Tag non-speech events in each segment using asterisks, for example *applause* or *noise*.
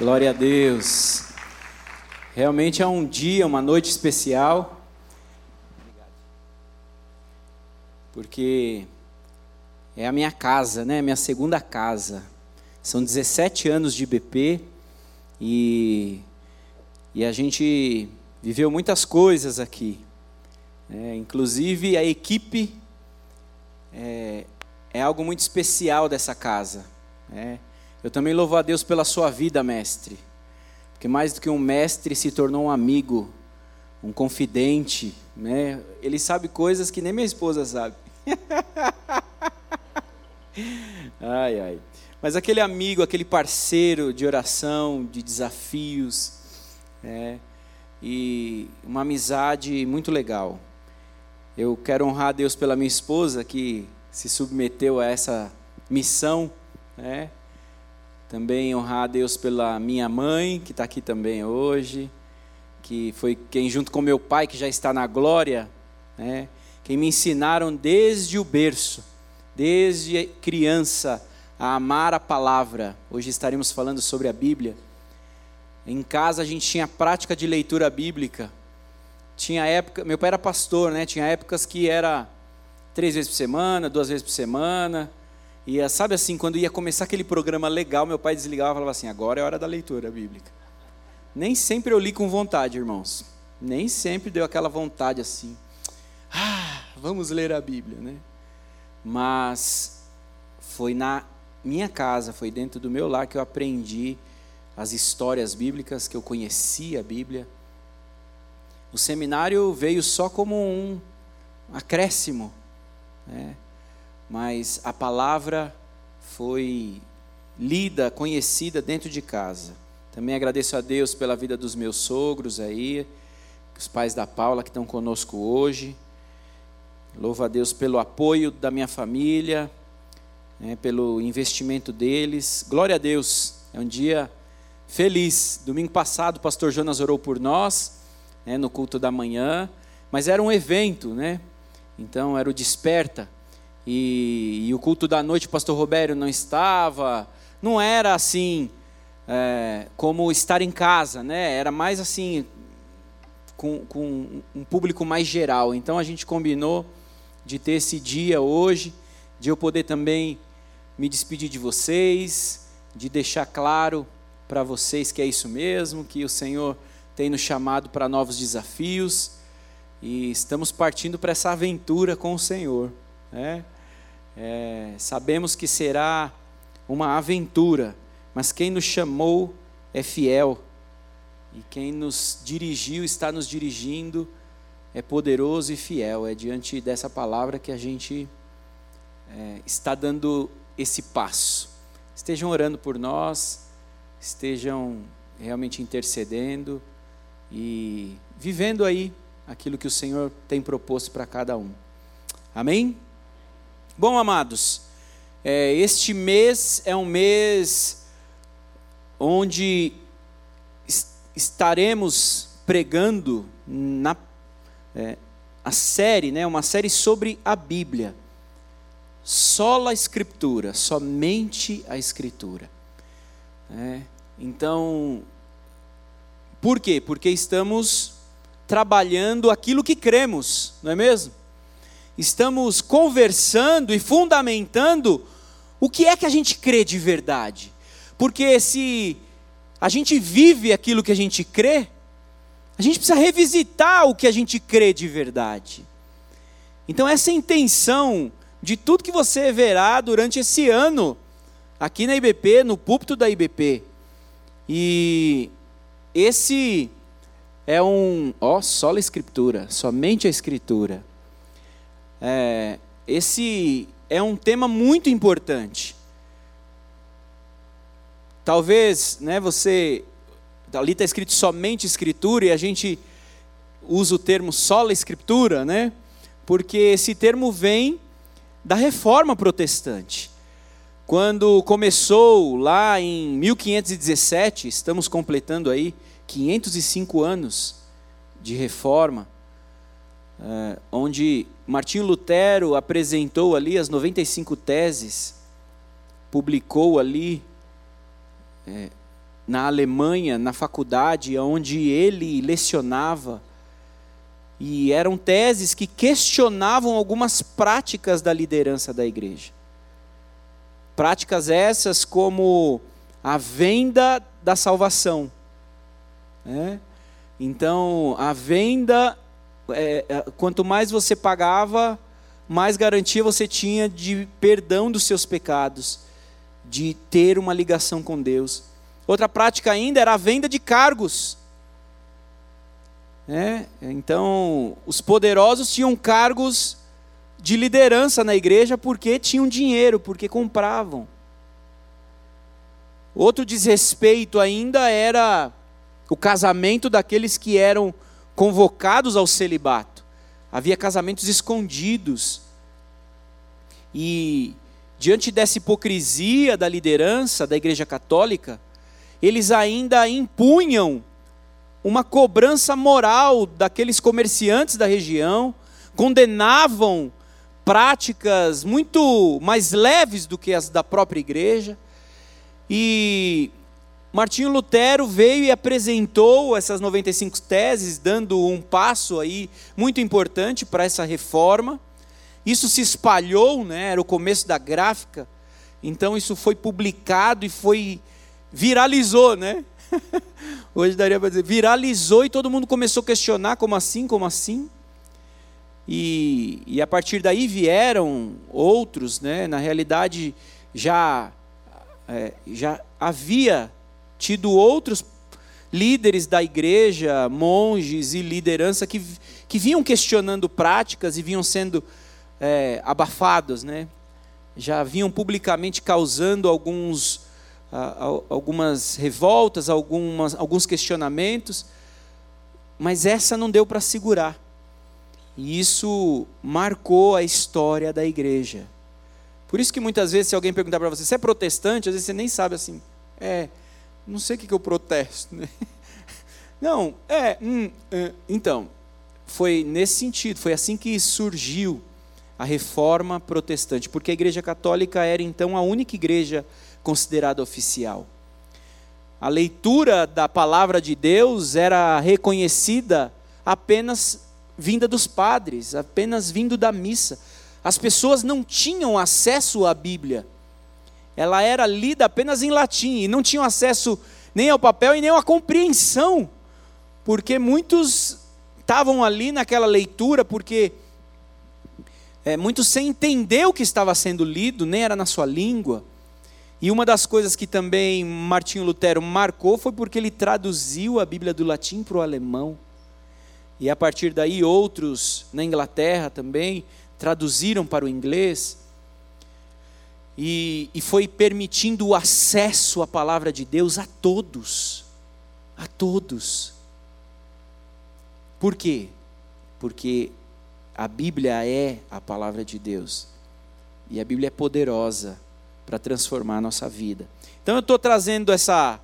Glória a Deus. Realmente é um dia, uma noite especial. Porque é a minha casa, né? Minha segunda casa. São 17 anos de IBP e, e a gente viveu muitas coisas aqui. É, inclusive a equipe é, é, algo muito especial dessa casa. É. Eu também louvo a Deus pela sua vida, mestre. Porque mais do que um mestre, se tornou um amigo, um confidente. Né? Ele sabe coisas que nem minha esposa sabe. *laughs* ai, ai. Mas aquele amigo, aquele parceiro de oração, de desafios, é, e uma amizade muito legal. Eu quero honrar a Deus pela minha esposa que se submeteu a essa missão, né? Também honrar a Deus pela minha mãe, que está aqui também hoje, que foi quem, junto com meu pai, que já está na glória, né, quem me ensinaram desde o berço, desde criança, a amar a palavra. Hoje estaremos falando sobre a Bíblia. Em casa a gente tinha prática de leitura bíblica. Tinha época, meu pai era pastor, né? Tinha épocas que era três vezes por semana, duas vezes por semana. E eh, sabe assim, quando ia começar aquele programa legal, meu pai desligava e falava assim: agora é hora da leitura bíblica. Nem sempre eu li com vontade, irmãos. Nem sempre deu aquela vontade assim. Ah, vamos ler a Bíblia, né? Mas foi na minha casa, foi dentro do meu lar que eu aprendi as histórias bíblicas, que eu conhecia a Bíblia. O seminário veio só como um acréscimo, né? Mas a palavra foi lida, conhecida dentro de casa. Também agradeço a Deus pela vida dos meus sogros aí, os pais da Paula que estão conosco hoje. Louvo a Deus pelo apoio da minha família, né, pelo investimento deles. Glória a Deus, é um dia feliz. Domingo passado o pastor Jonas orou por nós, né, no culto da manhã, mas era um evento, né? Então era o Desperta. E, e, o culto da noite o pastor Robério não estava, não era assim é, como estar em casa, né? Era mais assim com, com um público mais geral. Então a gente combinou de ter esse dia hoje, de eu poder também me despedir de vocês, de deixar claro para vocês que é isso mesmo, que o Senhor tem nos chamado para novos desafios e estamos partindo para essa aventura com o Senhor. Né? É, sabemos que será uma aventura, mas quem nos chamou é fiel, e quem nos dirigiu, está nos dirigindo, é poderoso e fiel. É diante dessa palavra que a gente é, está dando esse passo. Estejam orando por nós, estejam realmente intercedendo e vivendo aí aquilo que o Senhor tem proposto para cada um. Amém? Bom, amados, é, este mês é um mês onde estaremos pregando na é, a série, né, uma série sobre a Bíblia. Só a Escritura, somente a Escritura. É, então, por quê? Porque estamos trabalhando aquilo que cremos, não é mesmo? Estamos conversando e fundamentando o que é que a gente crê de verdade. Porque se a gente vive aquilo que a gente crê, a gente precisa revisitar o que a gente crê de verdade. Então, essa é a intenção de tudo que você verá durante esse ano, aqui na IBP, no púlpito da IBP. E esse é um, ó, só a escritura, somente a escritura. É, esse é um tema muito importante. Talvez, né, você ali está escrito somente escritura e a gente usa o termo sola escritura, né? Porque esse termo vem da reforma protestante. Quando começou lá em 1517, estamos completando aí 505 anos de reforma, eh, onde Martinho Lutero apresentou ali as 95 teses, publicou ali é, na Alemanha, na faculdade, onde ele lecionava, e eram teses que questionavam algumas práticas da liderança da igreja. Práticas essas como a venda da salvação. Né? Então, a venda, é, é, quanto mais você pagava, mais garantia você tinha de perdão dos seus pecados, de ter uma ligação com Deus. Outra prática ainda era a venda de cargos. É, então, os poderosos tinham cargos de liderança na igreja porque tinham dinheiro, porque compravam. Outro desrespeito ainda era o casamento daqueles que eram convocados ao celibato. Havia casamentos escondidos. E diante dessa hipocrisia da liderança da Igreja Católica, eles ainda impunham uma cobrança moral daqueles comerciantes da região, condenavam práticas muito mais leves do que as da própria igreja. E Martinho Lutero veio e apresentou essas 95 teses, dando um passo aí muito importante para essa reforma. Isso se espalhou, né? Era o começo da gráfica. Então isso foi publicado e foi viralizou, né? *laughs* Hoje daria para dizer, viralizou e todo mundo começou a questionar como assim, como assim? E, e a partir daí vieram outros, né? na realidade já, é, já havia tido outros líderes da igreja, monges e liderança que, que vinham questionando práticas e vinham sendo é, abafados, né? já vinham publicamente causando alguns, algumas revoltas, algumas, alguns questionamentos, mas essa não deu para segurar. E isso marcou a história da igreja. Por isso que muitas vezes, se alguém perguntar para você, você é protestante, às vezes você nem sabe assim, é, não sei o que, que eu protesto. Né? *laughs* Não, é, hum, é, então, foi nesse sentido, foi assim que surgiu a reforma protestante, porque a igreja católica era então a única igreja considerada oficial. A leitura da palavra de Deus era reconhecida apenas vinda dos padres, apenas vindo da missa. As pessoas não tinham acesso à Bíblia. Ela era lida apenas em latim e não tinham acesso nem ao papel e nem à compreensão, porque muitos estavam ali naquela leitura porque é, muitos sem entender o que estava sendo lido, nem era na sua língua. E uma das coisas que também Martinho Lutero marcou foi porque ele traduziu a Bíblia do latim para o alemão. E a partir daí, outros na Inglaterra também traduziram para o inglês. E, e foi permitindo o acesso à palavra de Deus a todos. A todos. Por quê? Porque a Bíblia é a palavra de Deus. E a Bíblia é poderosa para transformar a nossa vida. Então eu estou trazendo essa,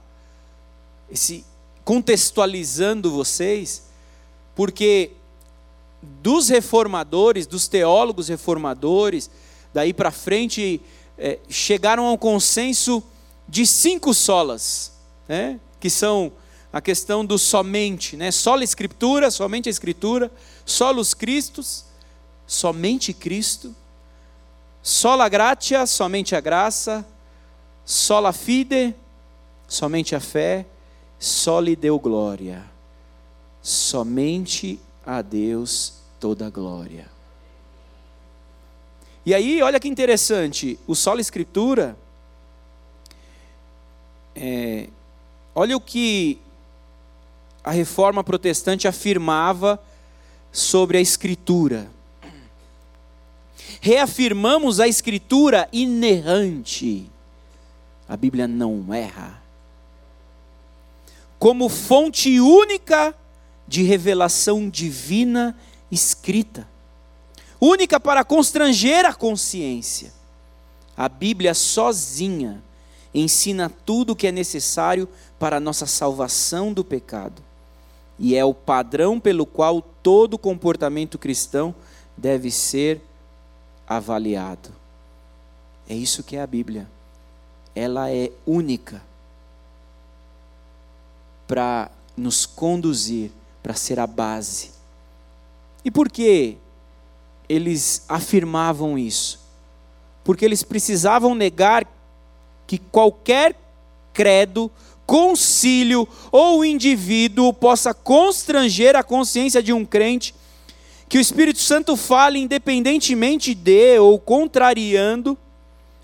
esse, contextualizando vocês, porque dos reformadores, dos teólogos reformadores, daí para frente, é, chegaram ao consenso de cinco solas, né? que são a questão do somente, né? sola escritura, somente a escritura, solos Cristos, somente Cristo, sola gratia, somente a graça, sola fide, somente a fé, soli deu glória somente a Deus toda a glória. E aí, olha que interessante, o solo escritura, é, olha o que a reforma protestante afirmava sobre a escritura. Reafirmamos a escritura inerrante. A Bíblia não erra. Como fonte única de revelação divina escrita, única para constranger a consciência. A Bíblia sozinha ensina tudo o que é necessário para a nossa salvação do pecado. E é o padrão pelo qual todo comportamento cristão deve ser avaliado. É isso que é a Bíblia. Ela é única. para nos conduzir, para ser a base. E por que eles afirmavam isso? Porque eles precisavam negar que qualquer credo, concílio ou indivíduo possa constranger a consciência de um crente que o Espírito Santo fale independentemente de ou contrariando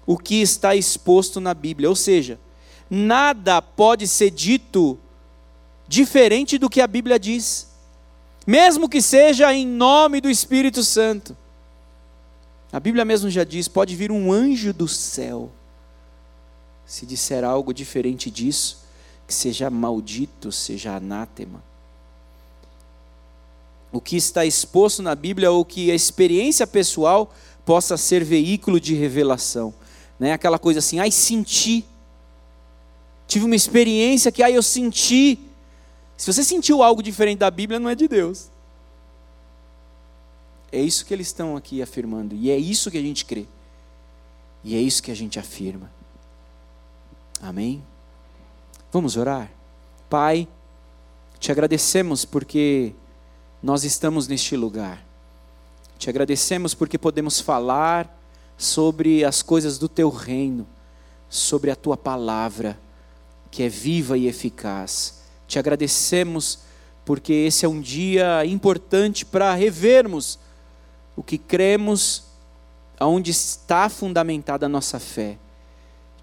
o que está exposto na Bíblia. Ou seja, nada pode ser dito diferente do que a Bíblia diz, mesmo que seja em nome do Espírito Santo. A Bíblia mesmo já diz: pode vir um anjo do céu, se disser algo diferente disso, que seja maldito, seja anátema. O que está exposto na Bíblia ou que a experiência pessoal possa ser veículo de revelação. Né? Aquela coisa assim, ai, senti. Tive uma experiência que, ai, eu senti. Se você sentiu algo diferente da Bíblia, não é de Deus. É isso que eles estão aqui afirmando. E é isso que a gente crê. E é isso que a gente afirma. Amém? Vamos orar? Pai, te agradecemos porque nós estamos neste lugar. Te agradecemos porque podemos falar sobre as coisas do teu reino, sobre a tua palavra, que é viva e eficaz. Te agradecemos porque esse é um dia importante para revermos o que cremos, aonde está fundamentada a nossa fé.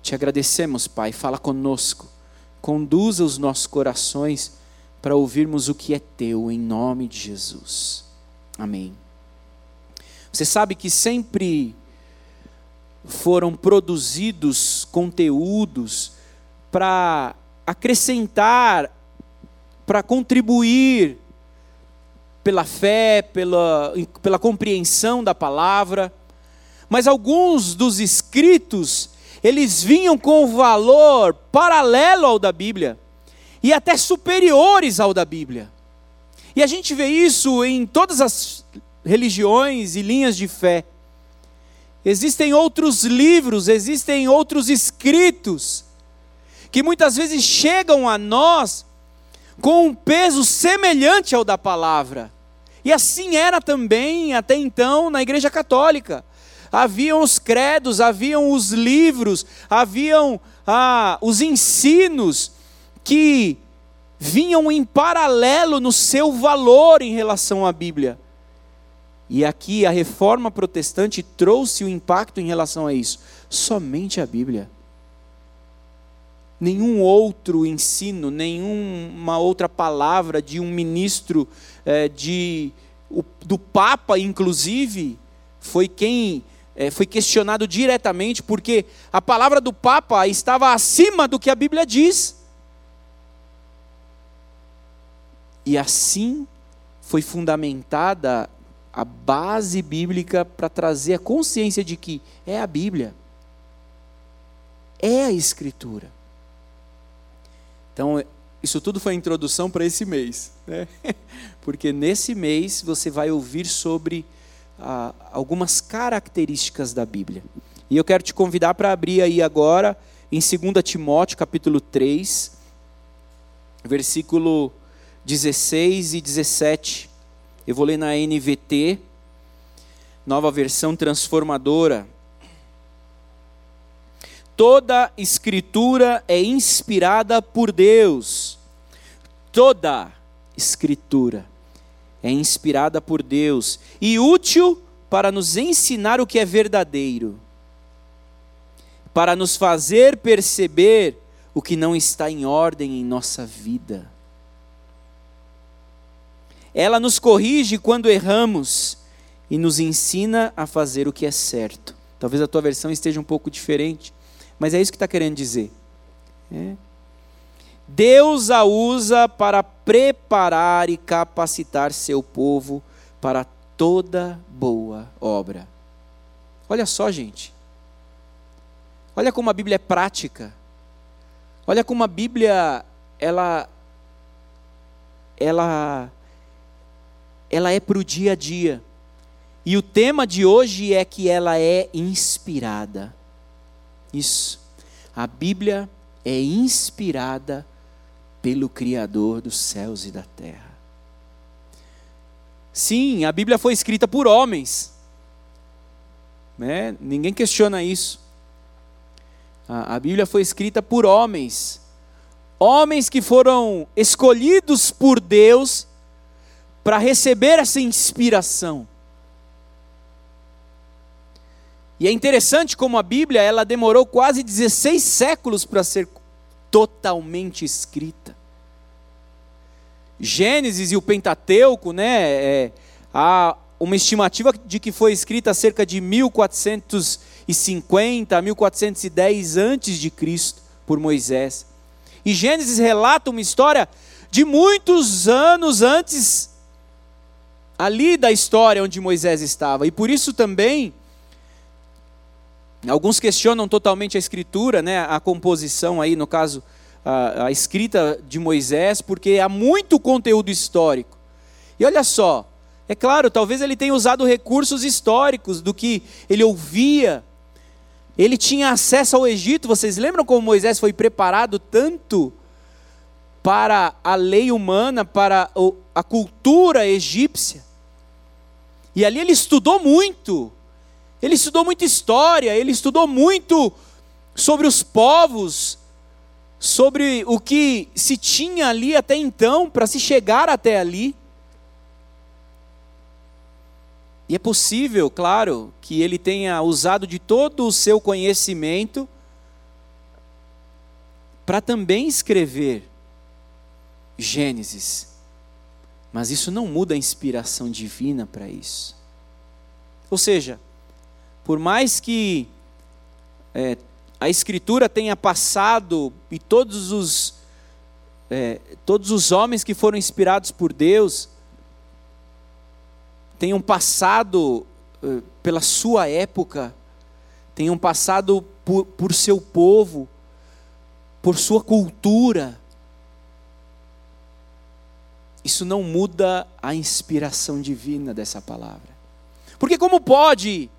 Te agradecemos, Pai, fala conosco, conduza os nossos corações para ouvirmos o que é teu, em nome de Jesus. Amém. Você sabe que sempre foram produzidos conteúdos para acrescentar, para contribuir pela fé, pela, pela compreensão da palavra, mas alguns dos escritos, eles vinham com valor paralelo ao da Bíblia, e até superiores ao da Bíblia. E a gente vê isso em todas as religiões e linhas de fé. Existem outros livros, existem outros escritos, que muitas vezes chegam a nós com um peso semelhante ao da palavra. E assim era também até então na Igreja Católica. Haviam os credos, haviam os livros, haviam ah, os ensinos que vinham em paralelo no seu valor em relação à Bíblia. E aqui a reforma protestante trouxe o impacto em relação a isso. Somente a Bíblia nenhum outro ensino, nenhuma outra palavra de um ministro, é, de, o, do Papa, inclusive, foi quem é, foi questionado diretamente, porque a palavra do Papa estava acima do que a Bíblia diz. E assim foi fundamentada a base bíblica para trazer a consciência de que é a Bíblia, é a Escritura. Então, isso tudo foi introdução para esse mês, né? *laughs* porque nesse mês você vai ouvir sobre ah, algumas características da Bíblia. E eu quero te convidar para abrir aí agora em 2 Timóteo, capítulo 3, versículo 16 e 17. Eu vou ler na NVT, nova versão transformadora. Toda escritura é inspirada por Deus. Toda escritura é inspirada por Deus e útil para nos ensinar o que é verdadeiro, para nos fazer perceber o que não está em ordem em nossa vida. Ela nos corrige quando erramos e nos ensina a fazer o que é certo. Talvez a tua versão esteja um pouco diferente. Mas é isso que está querendo dizer. É. Deus a usa para preparar e capacitar seu povo para toda boa obra. Olha só, gente. Olha como a Bíblia é prática. Olha como a Bíblia ela ela ela é para o dia a dia. E o tema de hoje é que ela é inspirada. Isso. A Bíblia é inspirada pelo Criador dos céus e da terra. Sim, a Bíblia foi escrita por homens, né? ninguém questiona isso. A, a Bíblia foi escrita por homens, homens que foram escolhidos por Deus para receber essa inspiração. E é interessante como a Bíblia, ela demorou quase 16 séculos para ser totalmente escrita. Gênesis e o Pentateuco, né, é, há uma estimativa de que foi escrita cerca de 1450 1410 antes de Cristo por Moisés. E Gênesis relata uma história de muitos anos antes ali da história onde Moisés estava. E por isso também alguns questionam totalmente a escritura, né, a composição aí, no caso, a, a escrita de Moisés, porque há muito conteúdo histórico. E olha só, é claro, talvez ele tenha usado recursos históricos do que ele ouvia. Ele tinha acesso ao Egito. Vocês lembram como Moisés foi preparado tanto para a lei humana, para a cultura egípcia? E ali ele estudou muito. Ele estudou muita história, ele estudou muito sobre os povos, sobre o que se tinha ali até então para se chegar até ali. E é possível, claro, que ele tenha usado de todo o seu conhecimento para também escrever Gênesis. Mas isso não muda a inspiração divina para isso. Ou seja, por mais que é, a Escritura tenha passado e todos os, é, todos os homens que foram inspirados por Deus tenham passado é, pela sua época, tenham passado por, por seu povo, por sua cultura, isso não muda a inspiração divina dessa palavra. Porque como pode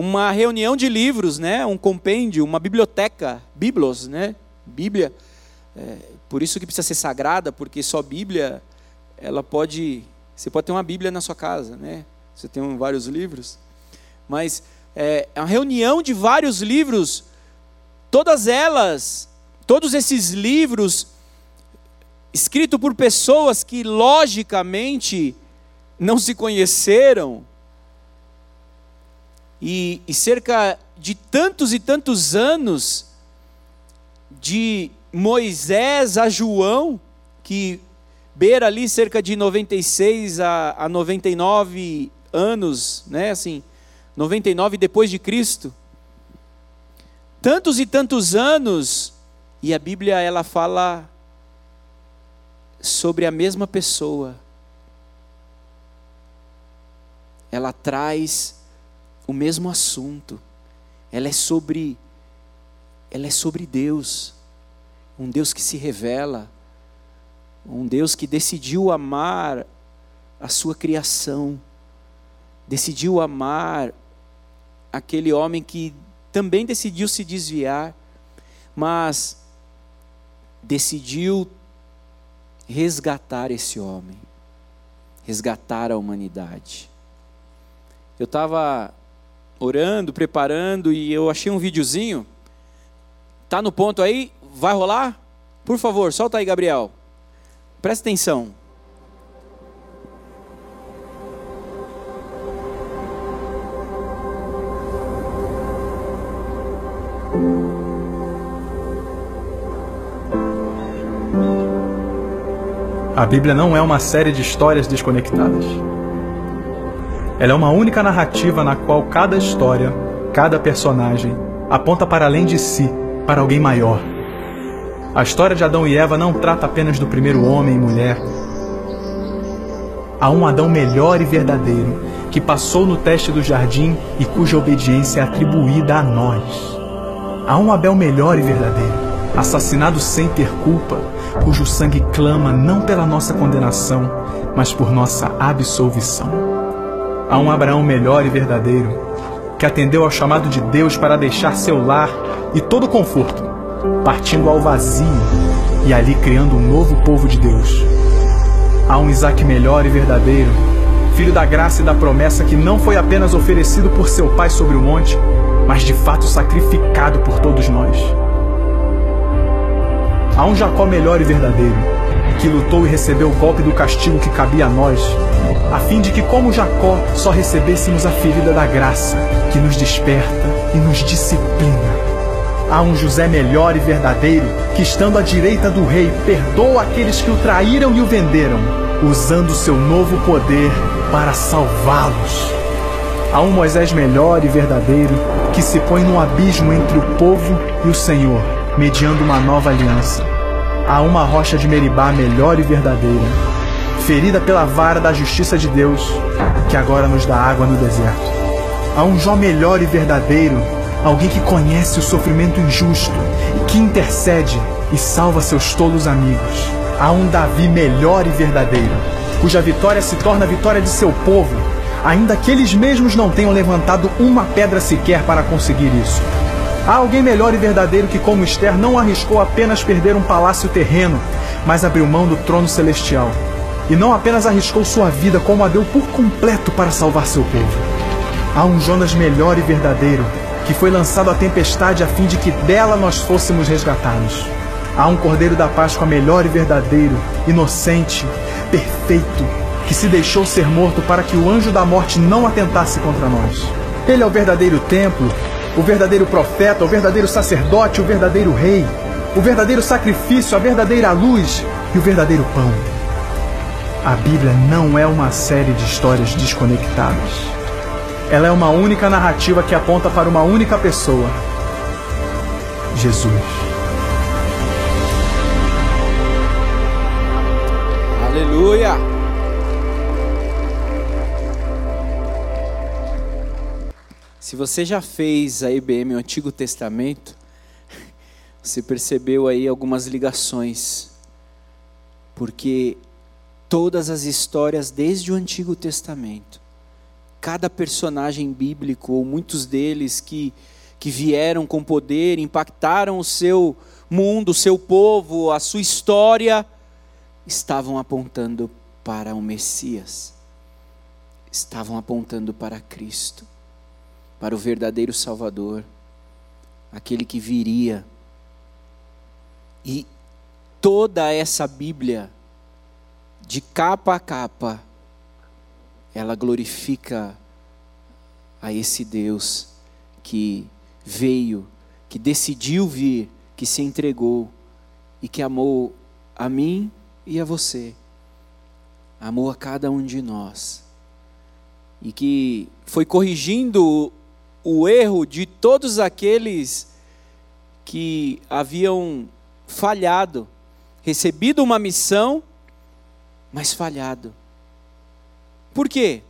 uma reunião de livros, né, um compêndio, uma biblioteca, biblos, né, Bíblia, é, por isso que precisa ser sagrada, porque só Bíblia, ela pode, você pode ter uma Bíblia na sua casa, né, você tem vários livros, mas é, é uma reunião de vários livros, todas elas, todos esses livros escrito por pessoas que logicamente não se conheceram, e, e, cerca de tantos e tantos anos, de Moisés a João, que beira ali cerca de 96 a, a 99 anos, né, assim, 99 depois de Cristo. Tantos e tantos anos, e a Bíblia ela fala sobre a mesma pessoa. Ela traz o mesmo assunto. Ela é sobre ela é sobre Deus. Um Deus que se revela, um Deus que decidiu amar a sua criação. Decidiu amar aquele homem que também decidiu se desviar, mas decidiu resgatar esse homem, resgatar a humanidade. Eu estava orando, preparando e eu achei um videozinho. Tá no ponto aí? Vai rolar? Por favor, solta aí, Gabriel. Presta atenção. A Bíblia não é uma série de histórias desconectadas. Ela é uma única narrativa na qual cada história, cada personagem, aponta para além de si, para alguém maior. A história de Adão e Eva não trata apenas do primeiro homem e mulher. Há um Adão melhor e verdadeiro, que passou no teste do jardim e cuja obediência é atribuída a nós. Há um Abel melhor e verdadeiro, assassinado sem ter culpa, cujo sangue clama não pela nossa condenação, mas por nossa absolvição. Há um Abraão melhor e verdadeiro, que atendeu ao chamado de Deus para deixar seu lar e todo conforto, partindo ao vazio e ali criando um novo povo de Deus. Há um Isaac melhor e verdadeiro, filho da graça e da promessa que não foi apenas oferecido por seu pai sobre o monte, mas de fato sacrificado por todos nós. Há um Jacó melhor e verdadeiro, que lutou e recebeu o golpe do castigo que cabia a nós, a fim de que, como Jacó, só recebêssemos a ferida da graça, que nos desperta e nos disciplina. Há um José melhor e verdadeiro, que estando à direita do rei, perdoa aqueles que o traíram e o venderam, usando seu novo poder para salvá-los. Há um Moisés melhor e verdadeiro, que se põe no abismo entre o povo e o Senhor, mediando uma nova aliança. Há uma rocha de Meribá melhor e verdadeira, ferida pela vara da justiça de Deus, que agora nos dá água no deserto. Há um Jó melhor e verdadeiro, alguém que conhece o sofrimento injusto, que intercede e salva seus tolos amigos. Há um Davi melhor e verdadeiro, cuja vitória se torna a vitória de seu povo, ainda que eles mesmos não tenham levantado uma pedra sequer para conseguir isso. Há alguém melhor e verdadeiro que, como Esther, não arriscou apenas perder um palácio terreno, mas abriu mão do trono celestial. E não apenas arriscou sua vida, como a deu por completo para salvar seu povo. Há um Jonas melhor e verdadeiro, que foi lançado à tempestade a fim de que dela nós fôssemos resgatados. Há um Cordeiro da Páscoa melhor e verdadeiro, inocente, perfeito, que se deixou ser morto para que o anjo da morte não atentasse contra nós. Ele é o verdadeiro templo, o verdadeiro profeta, o verdadeiro sacerdote, o verdadeiro rei, o verdadeiro sacrifício, a verdadeira luz e o verdadeiro pão. A Bíblia não é uma série de histórias desconectadas. Ela é uma única narrativa que aponta para uma única pessoa: Jesus. Aleluia! Se você já fez a IBM o Antigo Testamento, *laughs* você percebeu aí algumas ligações, porque todas as histórias desde o Antigo Testamento cada personagem bíblico, ou muitos deles que, que vieram com poder, impactaram o seu mundo, o seu povo, a sua história, estavam apontando para o Messias, estavam apontando para Cristo, para o verdadeiro Salvador, aquele que viria. E toda essa Bíblia, de capa a capa, ela glorifica a esse Deus que veio, que decidiu vir, que se entregou e que amou a mim e a você. Amou a cada um de nós. E que foi corrigindo o erro de todos aqueles que haviam falhado, recebido uma missão, mas falhado. Por quê?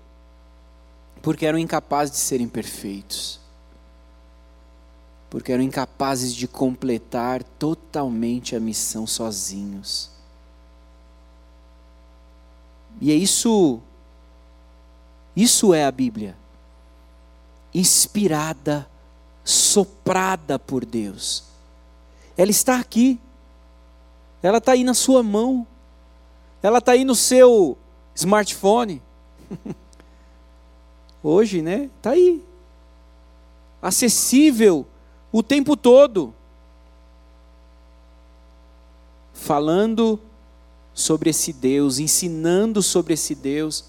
Porque eram incapazes de serem perfeitos. Porque eram incapazes de completar totalmente a missão sozinhos. E é isso, isso é a Bíblia. Inspirada, soprada por Deus. Ela está aqui. Ela está aí na sua mão. Ela está aí no seu smartphone. *laughs* Hoje, né? Está aí. Acessível o tempo todo. Falando sobre esse Deus, ensinando sobre esse Deus,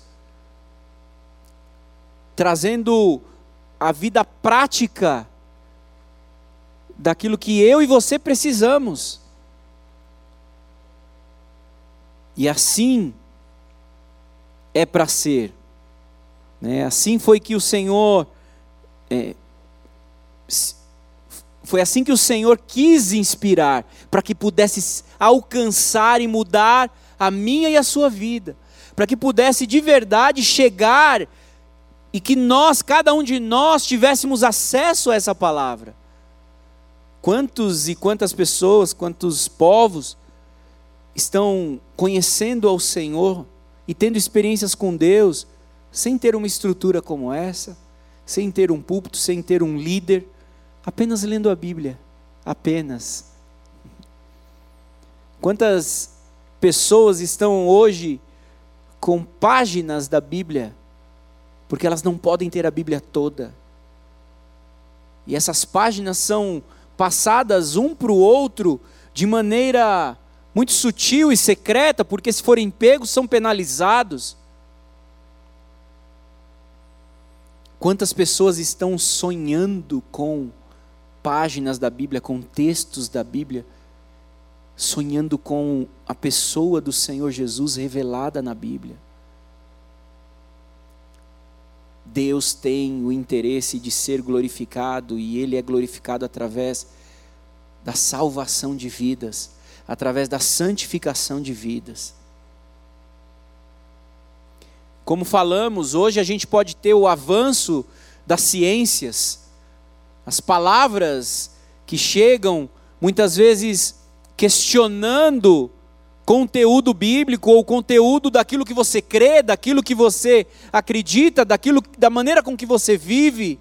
trazendo a vida prática daquilo que eu e você precisamos. E assim é para ser. Né? Assim foi que o Senhor. É, foi assim que o Senhor quis inspirar, para que pudesse alcançar e mudar a minha e a sua vida, para que pudesse de verdade chegar e que nós, cada um de nós, tivéssemos acesso a essa palavra. Quantos e quantas pessoas, quantos povos estão conhecendo ao Senhor e tendo experiências com Deus, sem ter uma estrutura como essa, sem ter um púlpito, sem ter um líder, apenas lendo a Bíblia, apenas. Quantas pessoas estão hoje com páginas da Bíblia, porque elas não podem ter a Bíblia toda. E essas páginas são passadas um para o outro de maneira muito sutil e secreta, porque se forem pegos são penalizados. Quantas pessoas estão sonhando com páginas da Bíblia, com textos da Bíblia, sonhando com a pessoa do Senhor Jesus revelada na Bíblia? Deus tem o interesse de ser glorificado e Ele é glorificado através da salvação de vidas, através da santificação de vidas. Como falamos, hoje a gente pode ter o avanço das ciências, as palavras que chegam muitas vezes questionando conteúdo bíblico ou conteúdo daquilo que você crê, daquilo que você acredita, daquilo da maneira com que você vive.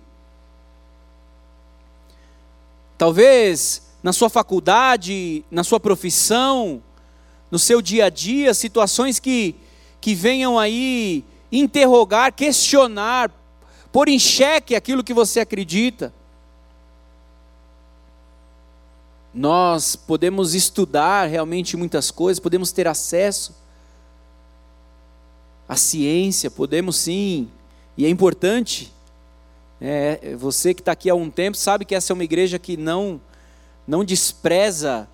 Talvez na sua faculdade, na sua profissão, no seu dia a dia, situações que, que venham aí interrogar, questionar, pôr em xeque aquilo que você acredita. Nós podemos estudar realmente muitas coisas, podemos ter acesso à ciência, podemos sim, e é importante. É, você que está aqui há um tempo sabe que essa é uma igreja que não não despreza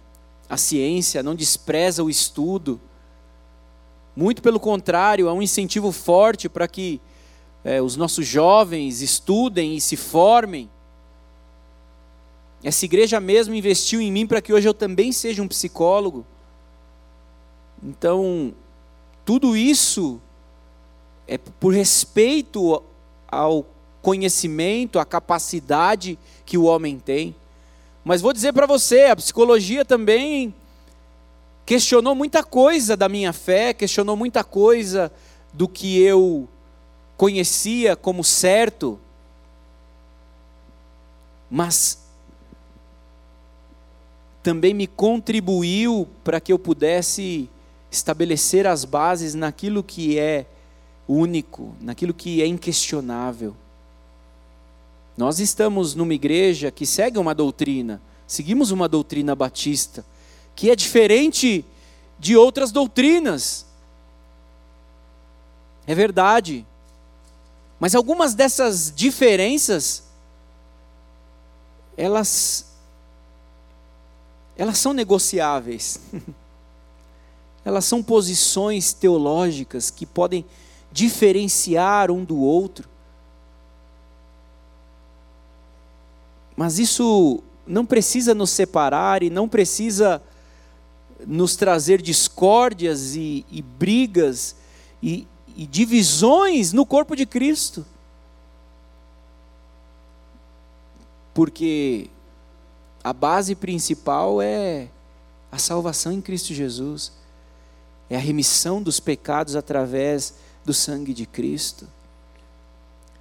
a ciência, não despreza o estudo. Muito pelo contrário, é um incentivo forte para que é, os nossos jovens estudem e se formem. Essa igreja mesmo investiu em mim para que hoje eu também seja um psicólogo. Então, tudo isso é por respeito ao conhecimento, à capacidade que o homem tem. Mas vou dizer para você, a psicologia também questionou muita coisa da minha fé, questionou muita coisa do que eu conhecia como certo. Mas também me contribuiu para que eu pudesse estabelecer as bases naquilo que é único, naquilo que é inquestionável. Nós estamos numa igreja que segue uma doutrina, seguimos uma doutrina batista, que é diferente de outras doutrinas. É verdade. Mas algumas dessas diferenças, elas, elas são negociáveis. *laughs* elas são posições teológicas que podem diferenciar um do outro. Mas isso não precisa nos separar e não precisa nos trazer discórdias e, e brigas e, e divisões no corpo de Cristo. Porque a base principal é a salvação em Cristo Jesus, é a remissão dos pecados através do sangue de Cristo.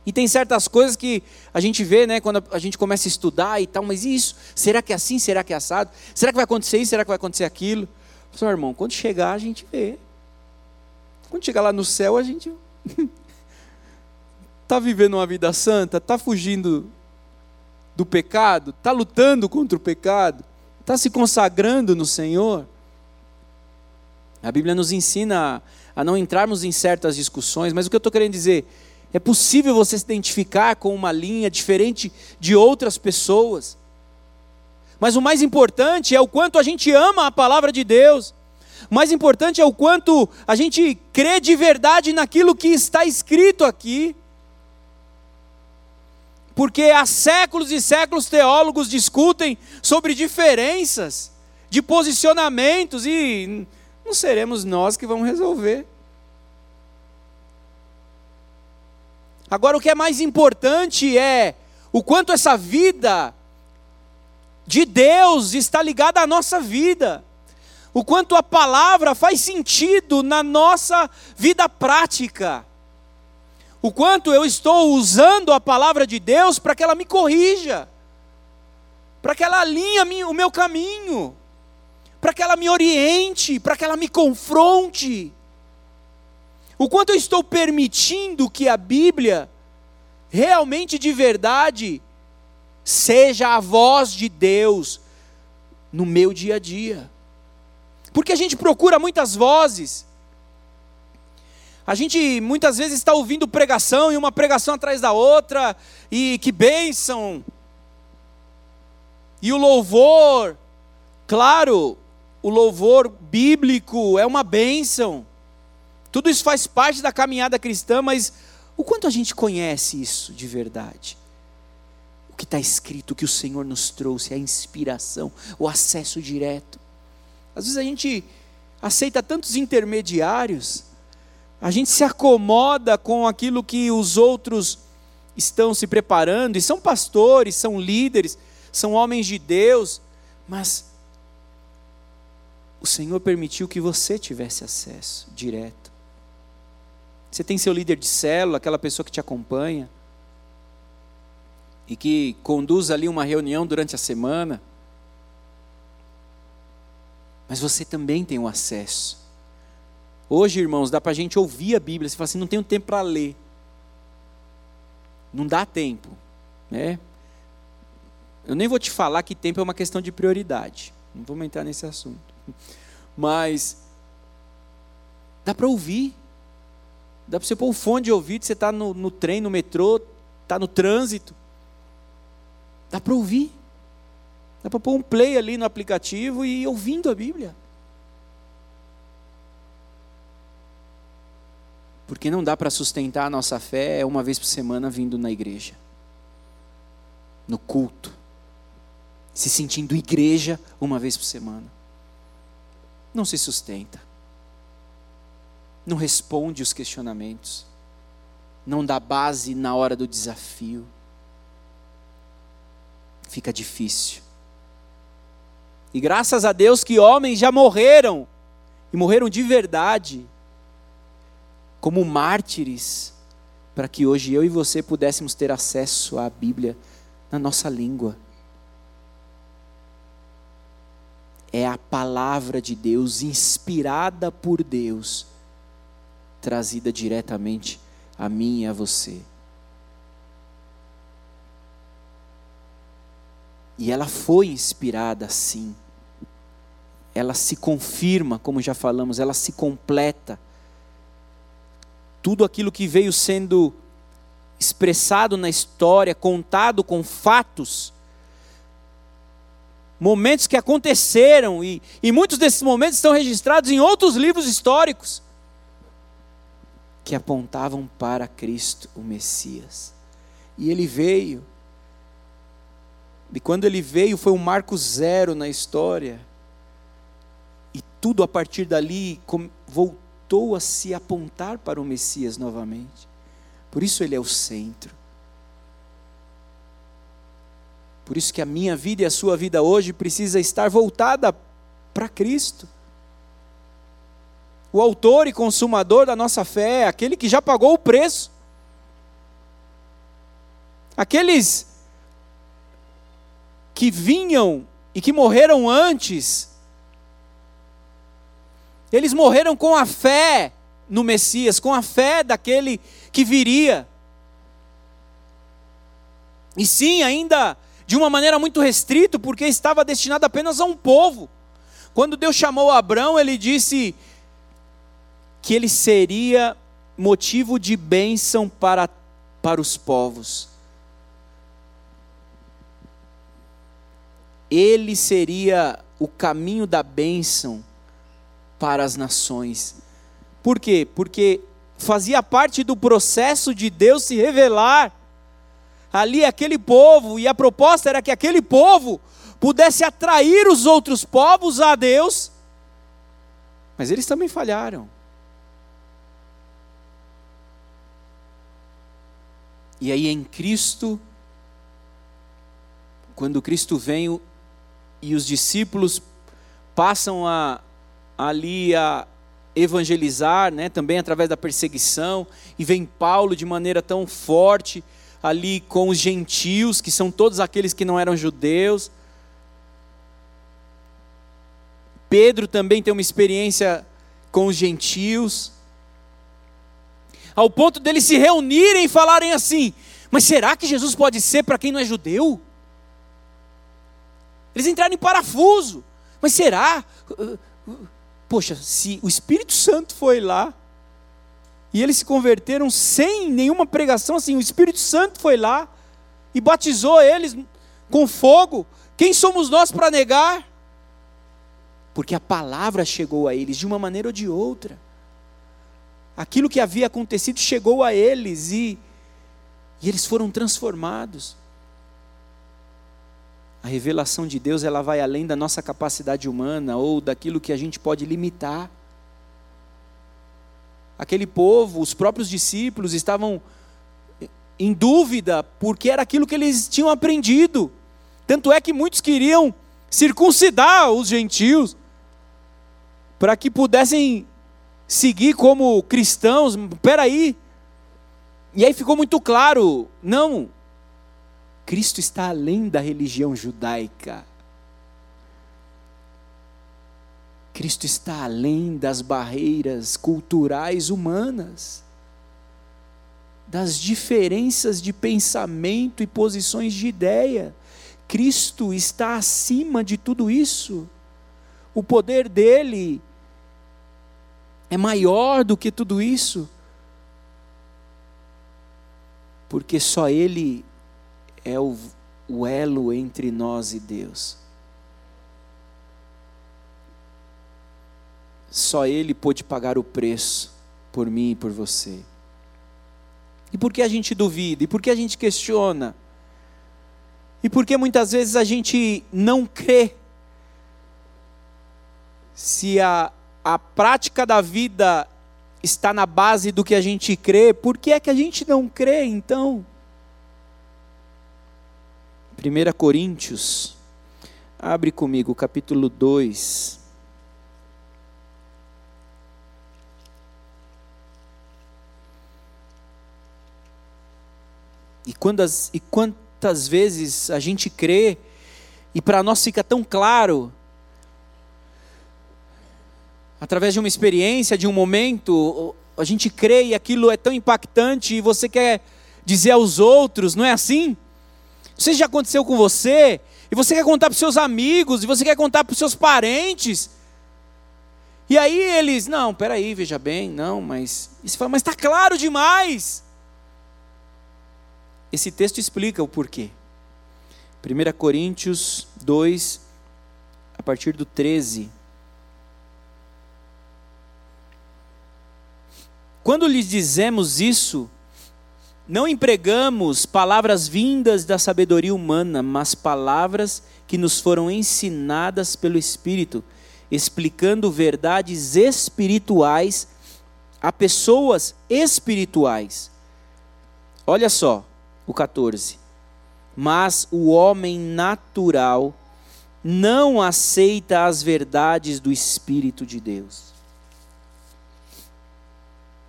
E tem certas coisas que a gente vê, né, quando a gente começa a estudar e tal, mas isso, será que é assim? Será que é assado? Será que vai acontecer isso? Será que vai acontecer aquilo? Só, irmão, quando chegar a gente vê. Quando chegar lá no céu, a gente está *laughs* vivendo uma vida santa, está fugindo do pecado, está lutando contra o pecado, está se consagrando no Senhor. A Bíblia nos ensina a, não entrarmos em certas discussões, mas o que eu estou querendo dizer é possível você se identificar com uma linha diferente de outras pessoas. Mas o mais importante é o quanto a gente ama a palavra de Deus. O mais importante é o quanto a gente crê de verdade naquilo que está escrito aqui. Porque há séculos e séculos teólogos discutem sobre diferenças de posicionamentos e não seremos nós que vamos resolver. Agora, o que é mais importante é o quanto essa vida de Deus está ligada à nossa vida, o quanto a palavra faz sentido na nossa vida prática, o quanto eu estou usando a palavra de Deus para que ela me corrija, para que ela alinhe o meu caminho, para que ela me oriente, para que ela me confronte. O quanto eu estou permitindo que a Bíblia, realmente de verdade, seja a voz de Deus no meu dia a dia. Porque a gente procura muitas vozes. A gente muitas vezes está ouvindo pregação e uma pregação atrás da outra, e que bênção! E o louvor, claro, o louvor bíblico é uma bênção. Tudo isso faz parte da caminhada cristã, mas o quanto a gente conhece isso de verdade? O que está escrito, o que o Senhor nos trouxe, a inspiração, o acesso direto. Às vezes a gente aceita tantos intermediários, a gente se acomoda com aquilo que os outros estão se preparando, e são pastores, são líderes, são homens de Deus, mas o Senhor permitiu que você tivesse acesso direto. Você tem seu líder de célula, aquela pessoa que te acompanha, e que conduz ali uma reunião durante a semana, mas você também tem o acesso Hoje, irmãos, dá para a gente ouvir a Bíblia. Você fala assim, não tenho tempo para ler. Não dá tempo. Né? Eu nem vou te falar que tempo é uma questão de prioridade. Não vamos entrar nesse assunto. Mas dá para ouvir. Dá para você pôr o fone de ouvido, você está no, no trem, no metrô, está no trânsito. Dá para ouvir. Dá para pôr um play ali no aplicativo e ir ouvindo a Bíblia. Porque não dá para sustentar a nossa fé uma vez por semana vindo na igreja, no culto, se sentindo igreja uma vez por semana. Não se sustenta, não responde os questionamentos, não dá base na hora do desafio. Fica difícil. E graças a Deus que homens já morreram, e morreram de verdade, como mártires, para que hoje eu e você pudéssemos ter acesso à Bíblia na nossa língua. É a palavra de Deus, inspirada por Deus, trazida diretamente a mim e a você. E ela foi inspirada sim. Ela se confirma, como já falamos, ela se completa tudo aquilo que veio sendo expressado na história, contado com fatos, momentos que aconteceram, e, e muitos desses momentos estão registrados em outros livros históricos, que apontavam para Cristo, o Messias. E ele veio, e quando ele veio foi um marco zero na história, e tudo a partir dali voltou voltou a se apontar para o Messias novamente. Por isso ele é o centro. Por isso que a minha vida e a sua vida hoje precisa estar voltada para Cristo. O autor e consumador da nossa fé, é aquele que já pagou o preço. Aqueles que vinham e que morreram antes eles morreram com a fé no Messias, com a fé daquele que viria. E sim, ainda de uma maneira muito restrita, porque estava destinado apenas a um povo. Quando Deus chamou Abraão, ele disse que ele seria motivo de bênção para, para os povos. Ele seria o caminho da bênção para as nações. Por quê? Porque fazia parte do processo de Deus se revelar ali aquele povo, e a proposta era que aquele povo pudesse atrair os outros povos a Deus, mas eles também falharam. E aí em Cristo, quando Cristo vem e os discípulos passam a ali a evangelizar, né, também através da perseguição, e vem Paulo de maneira tão forte ali com os gentios, que são todos aqueles que não eram judeus. Pedro também tem uma experiência com os gentios, ao ponto deles se reunirem e falarem assim: Mas será que Jesus pode ser para quem não é judeu? Eles entraram em parafuso, mas será? Poxa, se o Espírito Santo foi lá e eles se converteram sem nenhuma pregação, assim, o Espírito Santo foi lá e batizou eles com fogo, quem somos nós para negar? Porque a palavra chegou a eles de uma maneira ou de outra. Aquilo que havia acontecido chegou a eles e, e eles foram transformados. A revelação de Deus ela vai além da nossa capacidade humana ou daquilo que a gente pode limitar. Aquele povo, os próprios discípulos estavam em dúvida porque era aquilo que eles tinham aprendido. Tanto é que muitos queriam circuncidar os gentios para que pudessem seguir como cristãos. Peraí. E aí ficou muito claro: não, Cristo está além da religião judaica. Cristo está além das barreiras culturais humanas, das diferenças de pensamento e posições de ideia. Cristo está acima de tudo isso. O poder dele é maior do que tudo isso. Porque só ele é o, o elo entre nós e Deus. Só Ele pôde pagar o preço por mim e por você. E por que a gente duvida? E por que a gente questiona? E por que muitas vezes a gente não crê? Se a, a prática da vida está na base do que a gente crê, por que é que a gente não crê então? 1 Coríntios, abre comigo, capítulo 2. E, quantas, e quantas vezes a gente crê, e para nós fica tão claro, através de uma experiência, de um momento, a gente crê e aquilo é tão impactante e você quer dizer aos outros, não é assim? Não sei se já aconteceu com você, e você quer contar para os seus amigos, e você quer contar para os seus parentes. E aí eles, não, peraí, veja bem, não, mas. E você fala, mas está claro demais. Esse texto explica o porquê. 1 Coríntios 2, a partir do 13. Quando lhes dizemos isso, não empregamos palavras vindas da sabedoria humana, mas palavras que nos foram ensinadas pelo Espírito, explicando verdades espirituais a pessoas espirituais. Olha só, o 14. Mas o homem natural não aceita as verdades do Espírito de Deus.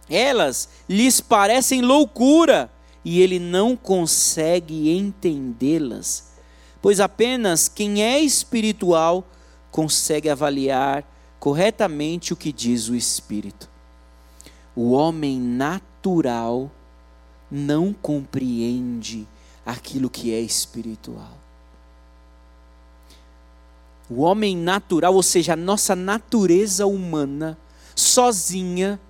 Elas lhes parecem loucura e ele não consegue entendê-las, pois apenas quem é espiritual consegue avaliar corretamente o que diz o Espírito. O homem natural não compreende aquilo que é espiritual. O homem natural, ou seja, a nossa natureza humana, sozinha,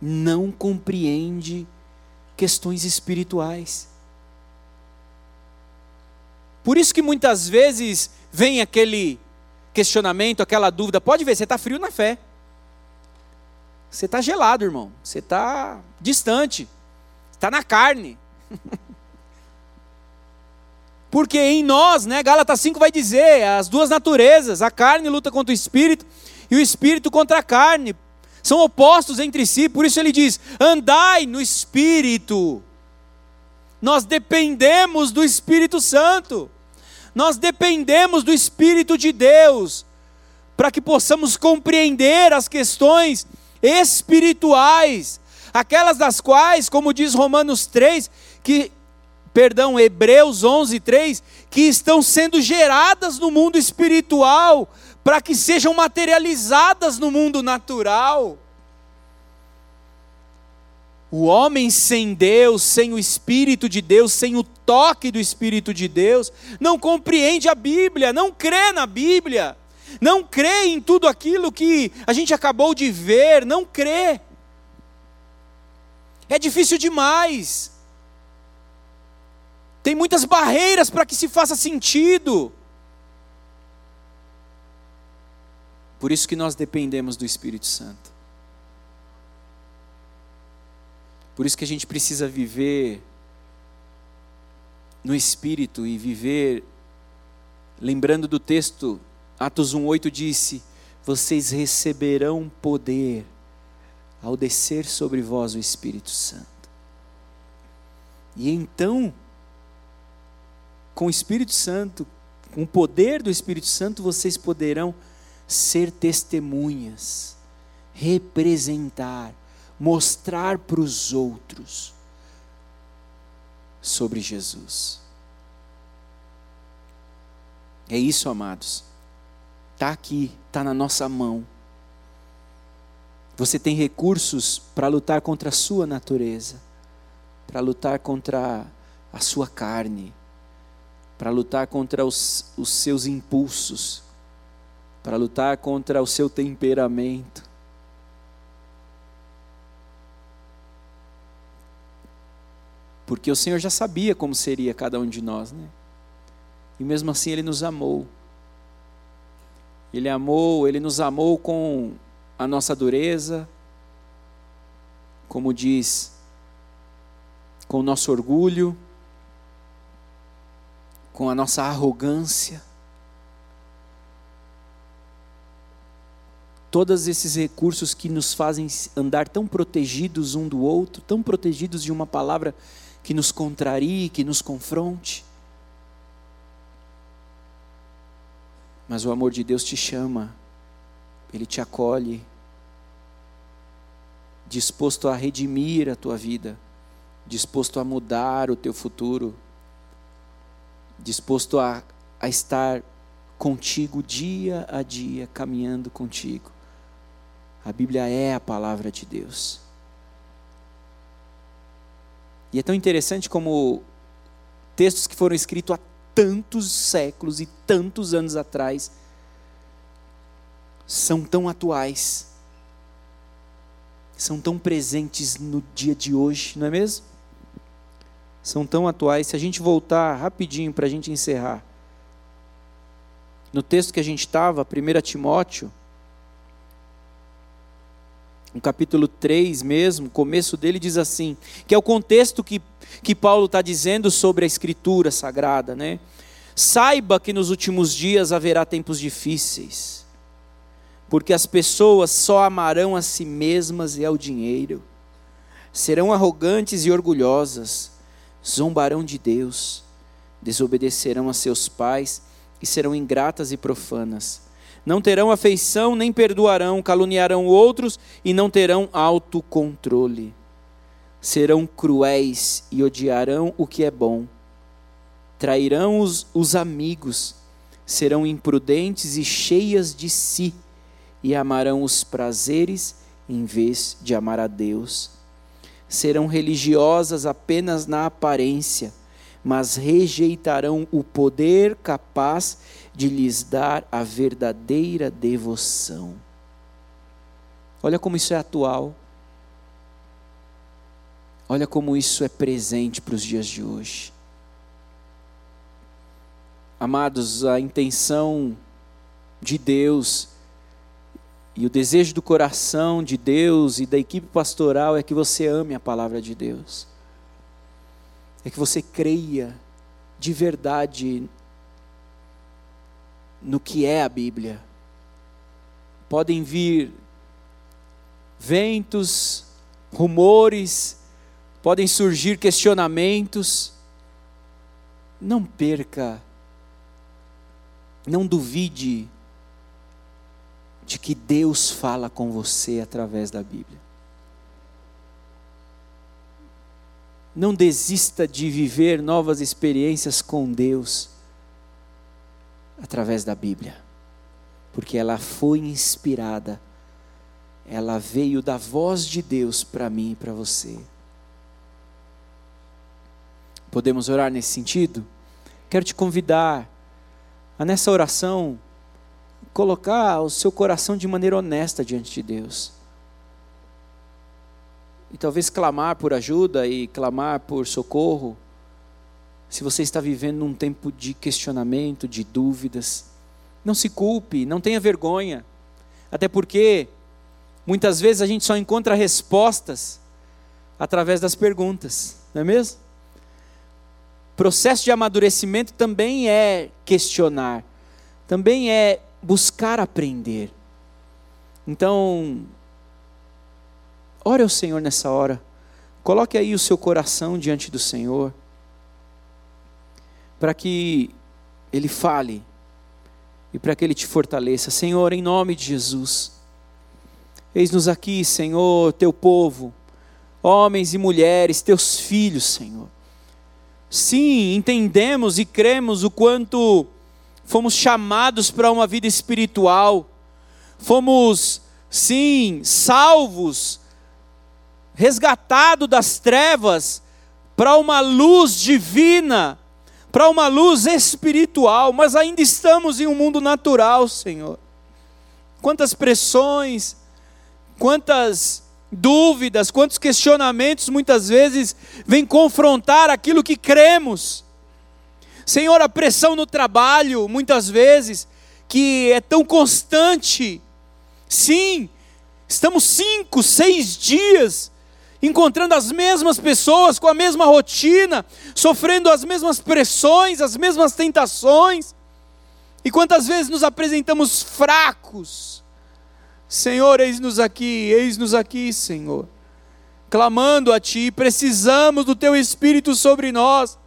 não compreende questões espirituais. Por isso que muitas vezes vem aquele questionamento, aquela dúvida. Pode ver, você está frio na fé. Você está gelado, irmão. Você está distante. Está na carne. *laughs* Porque em nós, né, Gálatas 5 vai dizer, as duas naturezas, a carne luta contra o espírito e o espírito contra a carne. São opostos entre si, por isso ele diz: andai no espírito. Nós dependemos do Espírito Santo. Nós dependemos do Espírito de Deus para que possamos compreender as questões espirituais, aquelas das quais, como diz Romanos 3, que perdão, Hebreus 11, 3, que estão sendo geradas no mundo espiritual, para que sejam materializadas no mundo natural. O homem sem Deus, sem o Espírito de Deus, sem o toque do Espírito de Deus, não compreende a Bíblia, não crê na Bíblia, não crê em tudo aquilo que a gente acabou de ver, não crê. É difícil demais. Tem muitas barreiras para que se faça sentido. Por isso que nós dependemos do Espírito Santo. Por isso que a gente precisa viver no Espírito e viver, lembrando do texto, Atos 1,8 disse: Vocês receberão poder ao descer sobre vós o Espírito Santo. E então, com o Espírito Santo, com o poder do Espírito Santo, vocês poderão ser testemunhas, representar, mostrar para os outros sobre Jesus. É isso, amados. Está aqui, está na nossa mão. Você tem recursos para lutar contra a sua natureza, para lutar contra a sua carne, para lutar contra os, os seus impulsos, para lutar contra o seu temperamento. Porque o Senhor já sabia como seria cada um de nós, né? E mesmo assim Ele nos amou. Ele amou, Ele nos amou com a nossa dureza, como diz, com o nosso orgulho, com a nossa arrogância. Todos esses recursos que nos fazem andar tão protegidos um do outro, tão protegidos de uma palavra que nos contrarie, que nos confronte. Mas o amor de Deus te chama, Ele te acolhe, disposto a redimir a tua vida, disposto a mudar o teu futuro, disposto a, a estar contigo dia a dia, caminhando contigo. A Bíblia é a palavra de Deus. E é tão interessante como textos que foram escritos há tantos séculos e tantos anos atrás são tão atuais, são tão presentes no dia de hoje, não é mesmo? São tão atuais. Se a gente voltar rapidinho para a gente encerrar, no texto que a gente estava, 1 Timóteo, no capítulo 3 mesmo, começo dele diz assim, que é o contexto que, que Paulo está dizendo sobre a escritura sagrada, né? Saiba que nos últimos dias haverá tempos difíceis, porque as pessoas só amarão a si mesmas e ao dinheiro, serão arrogantes e orgulhosas, zombarão de Deus, desobedecerão a seus pais e serão ingratas e profanas não terão afeição, nem perdoarão, caluniarão outros e não terão autocontrole. Serão cruéis e odiarão o que é bom. Trairão os, os amigos, serão imprudentes e cheias de si, e amarão os prazeres em vez de amar a Deus. Serão religiosas apenas na aparência, mas rejeitarão o poder capaz de lhes dar a verdadeira devoção. Olha como isso é atual. Olha como isso é presente para os dias de hoje. Amados, a intenção de Deus e o desejo do coração de Deus e da equipe pastoral é que você ame a palavra de Deus. É que você creia de verdade no que é a Bíblia. Podem vir ventos, rumores, podem surgir questionamentos. Não perca, não duvide de que Deus fala com você através da Bíblia. não desista de viver novas experiências com Deus através da Bíblia, porque ela foi inspirada, ela veio da voz de Deus para mim e para você. Podemos orar nesse sentido? Quero te convidar a nessa oração colocar o seu coração de maneira honesta diante de Deus. E talvez clamar por ajuda e clamar por socorro. Se você está vivendo num tempo de questionamento, de dúvidas, não se culpe, não tenha vergonha. Até porque muitas vezes a gente só encontra respostas através das perguntas, não é mesmo? Processo de amadurecimento também é questionar, também é buscar aprender. Então, ore ao Senhor nessa hora. Coloque aí o seu coração diante do Senhor, para que Ele fale e para que Ele te fortaleça. Senhor, em nome de Jesus, eis-nos aqui, Senhor, teu povo, homens e mulheres, teus filhos, Senhor. Sim, entendemos e cremos o quanto fomos chamados para uma vida espiritual, fomos, sim, salvos, resgatados das trevas para uma luz divina, para uma luz espiritual, mas ainda estamos em um mundo natural, Senhor. Quantas pressões, quantas dúvidas, quantos questionamentos muitas vezes vêm confrontar aquilo que cremos. Senhor, a pressão no trabalho, muitas vezes, que é tão constante. Sim, estamos cinco, seis dias encontrando as mesmas pessoas com a mesma rotina, sofrendo as mesmas pressões, as mesmas tentações. E quantas vezes nos apresentamos fracos. Senhor, eis-nos aqui, eis-nos aqui, Senhor. Clamando a Ti, precisamos do Teu Espírito sobre nós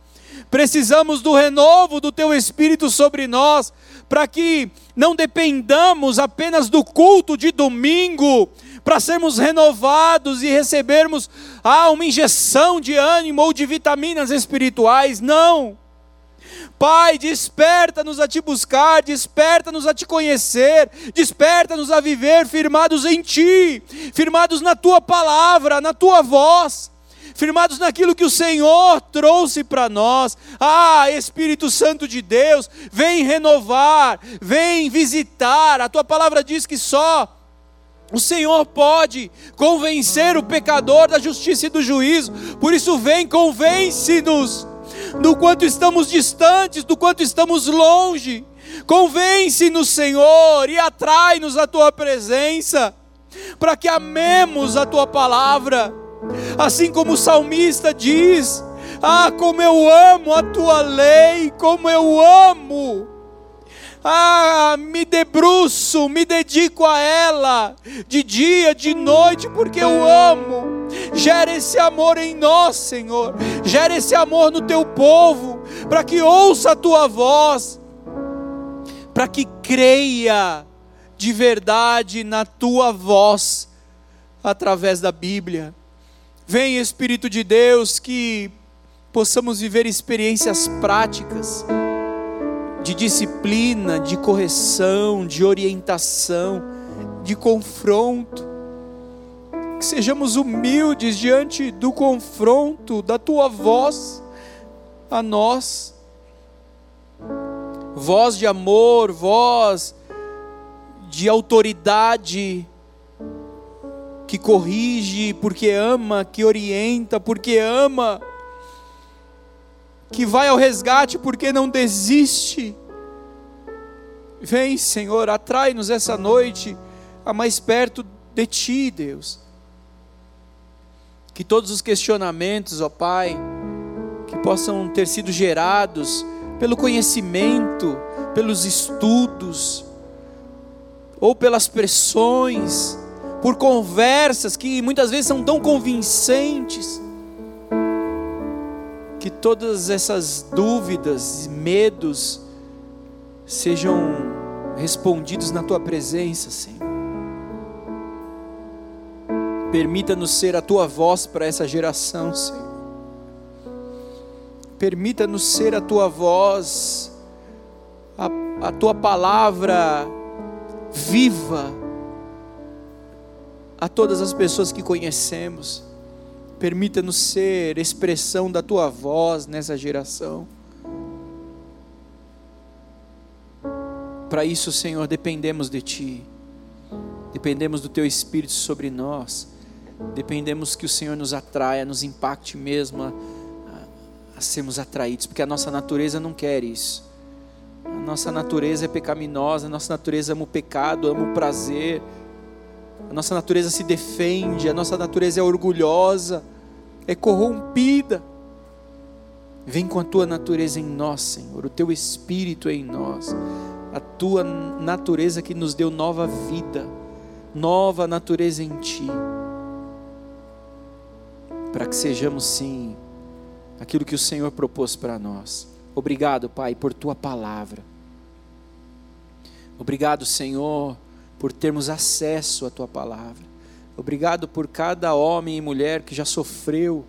precisamos do renovo do Teu Espírito sobre nós, para que não dependamos apenas do culto de domingo, para sermos renovados e recebermos ah, uma injeção de ânimo ou de vitaminas espirituais. Não. Pai, desperta-nos a te buscar, desperta-nos a te conhecer, desperta-nos a viver firmados em Ti, firmados na Tua palavra, na Tua voz firmados naquilo que o Senhor trouxe para nós. Ah, Espírito Santo de Deus, vem renovar, vem visitar. A tua palavra diz que só o Senhor pode convencer o pecador da justiça e do juízo. Por isso, vem, convence-nos do quanto estamos distantes, do quanto estamos longe. Convence-nos, Senhor, e atrai-nos a tua presença, para que amemos a tua palavra Assim como o salmista diz: Ah, como eu amo a tua lei, como eu amo. Ah, me debruço, me dedico a ela, de dia, de noite, porque eu amo. Gera esse amor em nós, Senhor. Gera esse amor no teu povo, para que ouça a tua voz, para que creia de verdade na tua voz, através da Bíblia. Vem, Espírito de Deus, que possamos viver experiências práticas de disciplina, de correção, de orientação, de confronto. Que sejamos humildes diante do confronto da tua voz a nós. Voz de amor, voz de autoridade, que corrige porque ama, que orienta porque ama, que vai ao resgate porque não desiste. Vem, Senhor, atrai-nos essa noite a mais perto de Ti, Deus. Que todos os questionamentos, ó Pai, que possam ter sido gerados pelo conhecimento, pelos estudos, ou pelas pressões, por conversas que muitas vezes são tão convincentes, que todas essas dúvidas, medos, sejam respondidos na tua presença, Senhor. Permita-nos ser a tua voz para essa geração, Senhor. permita-nos ser a tua voz, a, a tua palavra viva a todas as pessoas que conhecemos. Permita-nos ser expressão da tua voz nessa geração. Para isso, Senhor, dependemos de Ti, dependemos do Teu Espírito sobre nós, dependemos que o Senhor nos atraia, nos impacte mesmo a, a, sermos atraídos, porque a nossa natureza não quer isso. A nossa natureza é pecaminosa, a nossa natureza ama o pecado, ama o prazer, a nossa natureza se defende, a nossa natureza é orgulhosa, é corrompida. Vem com a tua natureza em nós, Senhor, o teu espírito em nós a tua natureza que nos deu nova vida, nova natureza em ti, para que sejamos sim aquilo que o Senhor propôs para nós. Obrigado, Pai, por tua palavra. Obrigado, Senhor, por termos acesso à tua palavra. Obrigado por cada homem e mulher que já sofreu,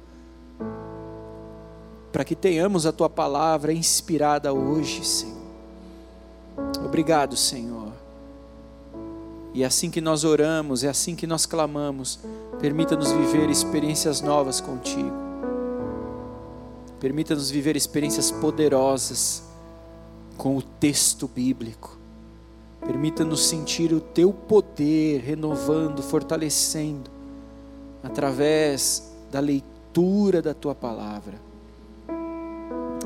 para que tenhamos a tua palavra inspirada hoje, Senhor. Obrigado, Senhor. E é assim que nós oramos, é assim que nós clamamos, permita-nos viver experiências novas contigo. Permita-nos viver experiências poderosas com o texto bíblico. Permita-nos sentir o teu poder renovando, fortalecendo, através da leitura da tua palavra.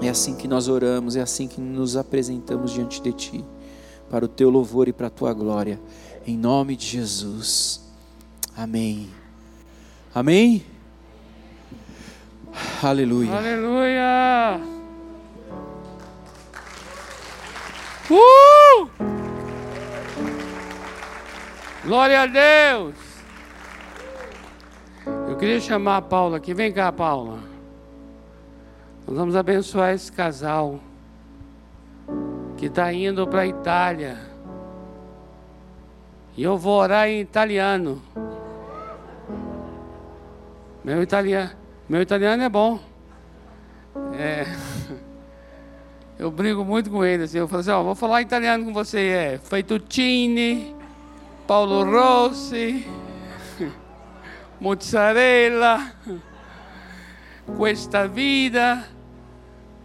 É assim que nós oramos, é assim que nos apresentamos diante de Ti, para o Teu louvor e para a Tua glória, em nome de Jesus. Amém. Amém. Aleluia. Aleluia. Uh! Glória a Deus. Eu queria chamar a Paula aqui. Vem cá, Paula. Nós vamos abençoar esse casal que está indo para a Itália. E eu vou orar em italiano. Meu italiano, meu italiano é bom. É, *laughs* eu brigo muito com ele. Assim, eu falo assim: ó, vou falar italiano com você. É Feituccini, Paulo Rossi, mozzarella, questa vida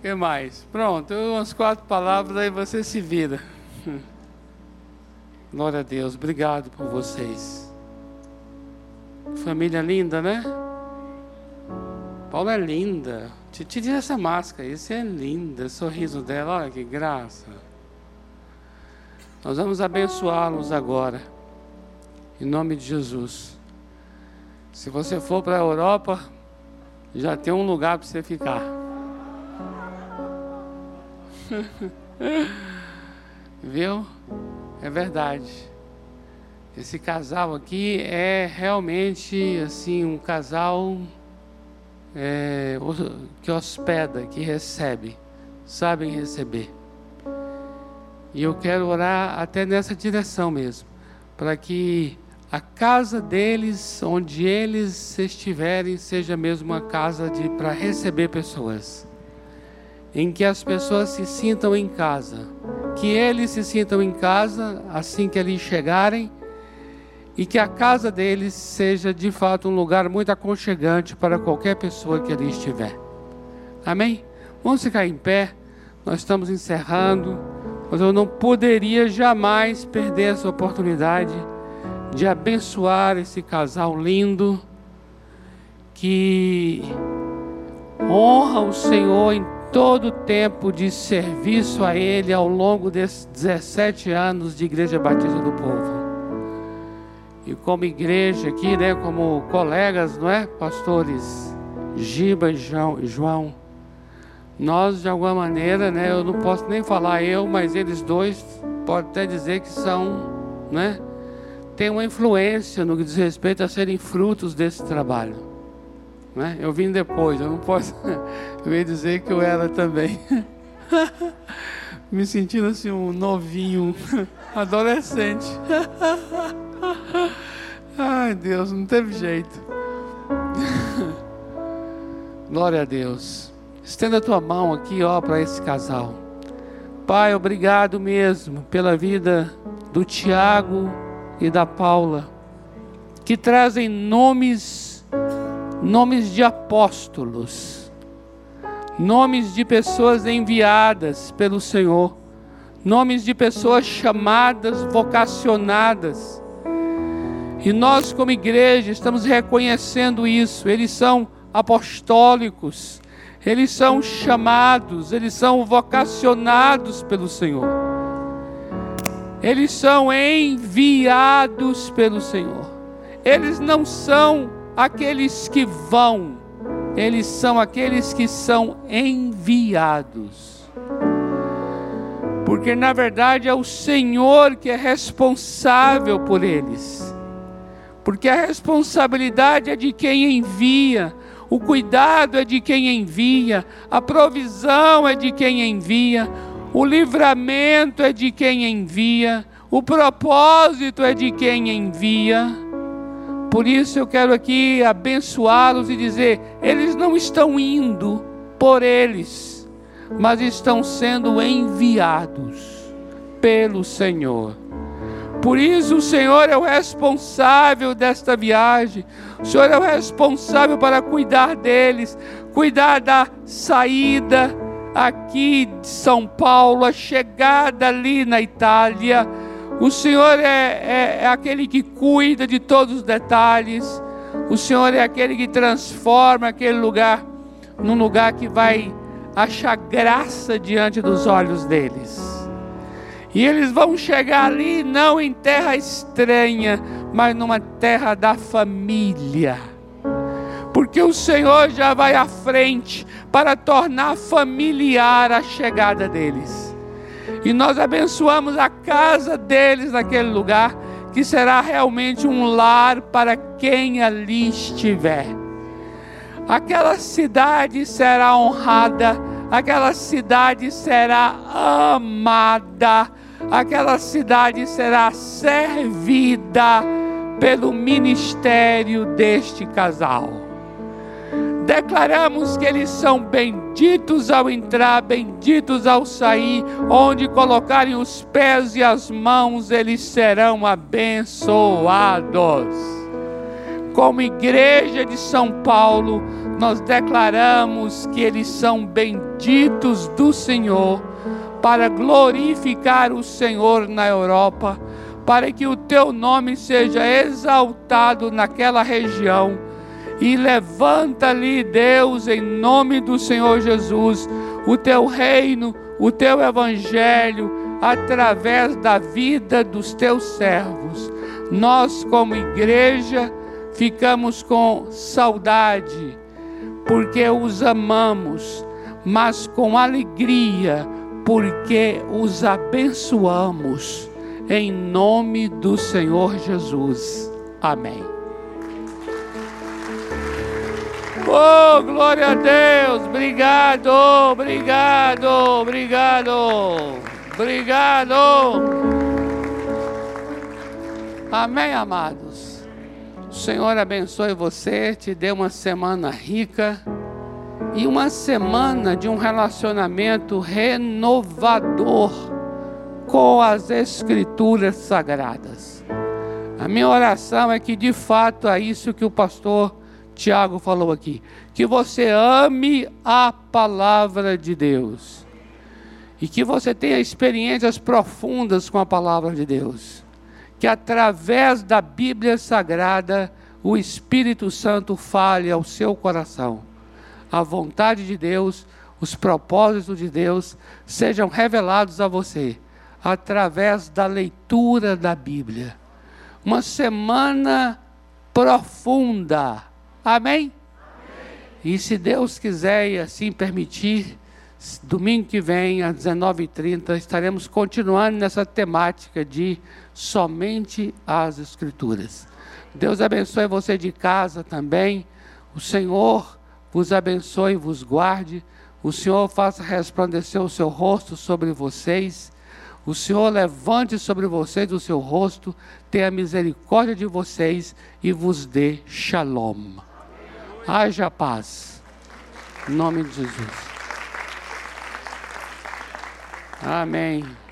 que mais? Pronto, umas quatro palavras, aí você se vira. Glória a Deus, obrigado por vocês. Família linda, né? Paula é linda. Tira essa máscara, isso é linda. Sorriso dela, olha que graça. Nós vamos abençoá-los agora. Em nome de Jesus. Se você for para a Europa, já tem um lugar para você ficar. *laughs* Viu? É verdade. Esse casal aqui é realmente assim um casal é, que hospeda, que recebe, sabem receber. E eu quero orar até nessa direção mesmo, para que a casa deles, onde eles estiverem, seja mesmo uma casa para receber pessoas. Em que as pessoas se sintam em casa, que eles se sintam em casa assim que eles chegarem. E que a casa deles seja de fato um lugar muito aconchegante para qualquer pessoa que ali estiver. Amém? Vamos ficar em pé, nós estamos encerrando, mas eu não poderia jamais perder essa oportunidade de abençoar esse casal lindo que honra o Senhor em todo o tempo de serviço a Ele ao longo desses 17 anos de Igreja Batista do Povo. E como igreja aqui, né, como colegas, não é, pastores Giba e João, nós de alguma maneira, né, eu não posso nem falar eu, mas eles dois pode até dizer que são, né, tem uma influência no que diz respeito a serem frutos desse trabalho. Né? Eu vim depois, eu não posso. *laughs* Ia dizer que eu era também. *laughs* Me sentindo assim um novinho, *laughs* adolescente. Ai Deus, não teve jeito. Glória a Deus. Estenda a tua mão aqui, ó, para esse casal. Pai, obrigado mesmo pela vida do Tiago e da Paula, que trazem nomes, nomes de apóstolos, nomes de pessoas enviadas pelo Senhor, nomes de pessoas chamadas, vocacionadas. E nós, como igreja, estamos reconhecendo isso. Eles são apostólicos, eles são chamados, eles são vocacionados pelo Senhor. Eles são enviados pelo Senhor. Eles não são aqueles que vão, eles são aqueles que são enviados. Porque na verdade é o Senhor que é responsável por eles. Porque a responsabilidade é de quem envia, o cuidado é de quem envia, a provisão é de quem envia, o livramento é de quem envia, o propósito é de quem envia. Por isso eu quero aqui abençoá-los e dizer: eles não estão indo por eles, mas estão sendo enviados pelo Senhor. Por isso o Senhor é o responsável desta viagem. O Senhor é o responsável para cuidar deles, cuidar da saída aqui de São Paulo, a chegada ali na Itália. O Senhor é, é, é aquele que cuida de todos os detalhes. O Senhor é aquele que transforma aquele lugar num lugar que vai achar graça diante dos olhos deles. E eles vão chegar ali não em terra estranha, mas numa terra da família. Porque o Senhor já vai à frente para tornar familiar a chegada deles. E nós abençoamos a casa deles naquele lugar, que será realmente um lar para quem ali estiver. Aquela cidade será honrada, aquela cidade será amada aquela cidade será servida pelo ministério deste casal. Declaramos que eles são benditos ao entrar, benditos ao sair, onde colocarem os pés e as mãos, eles serão abençoados. Como igreja de São Paulo, nós declaramos que eles são benditos do Senhor para glorificar o Senhor na Europa, para que o teu nome seja exaltado naquela região. E levanta ali, Deus, em nome do Senhor Jesus, o teu reino, o teu evangelho, através da vida dos teus servos. Nós, como igreja, ficamos com saudade, porque os amamos, mas com alegria porque os abençoamos em nome do Senhor Jesus. Amém. Oh, glória a Deus! Obrigado, obrigado, obrigado, obrigado. Amém, amados. O Senhor abençoe você, te dê uma semana rica e uma semana de um relacionamento renovador com as Escrituras Sagradas. A minha oração é que de fato é isso que o pastor Tiago falou aqui: que você ame a palavra de Deus e que você tenha experiências profundas com a palavra de Deus, que através da Bíblia Sagrada o Espírito Santo fale ao seu coração a vontade de Deus, os propósitos de Deus sejam revelados a você através da leitura da Bíblia. Uma semana profunda. Amém? Amém? E se Deus quiser e assim permitir, domingo que vem, às 19h30, estaremos continuando nessa temática de somente as Escrituras. Deus abençoe você de casa também. O Senhor vos abençoe e vos guarde. O Senhor faça resplandecer o seu rosto sobre vocês. O Senhor levante sobre vocês o seu rosto, tenha misericórdia de vocês e vos dê shalom haja paz. Em nome de Jesus. Amém.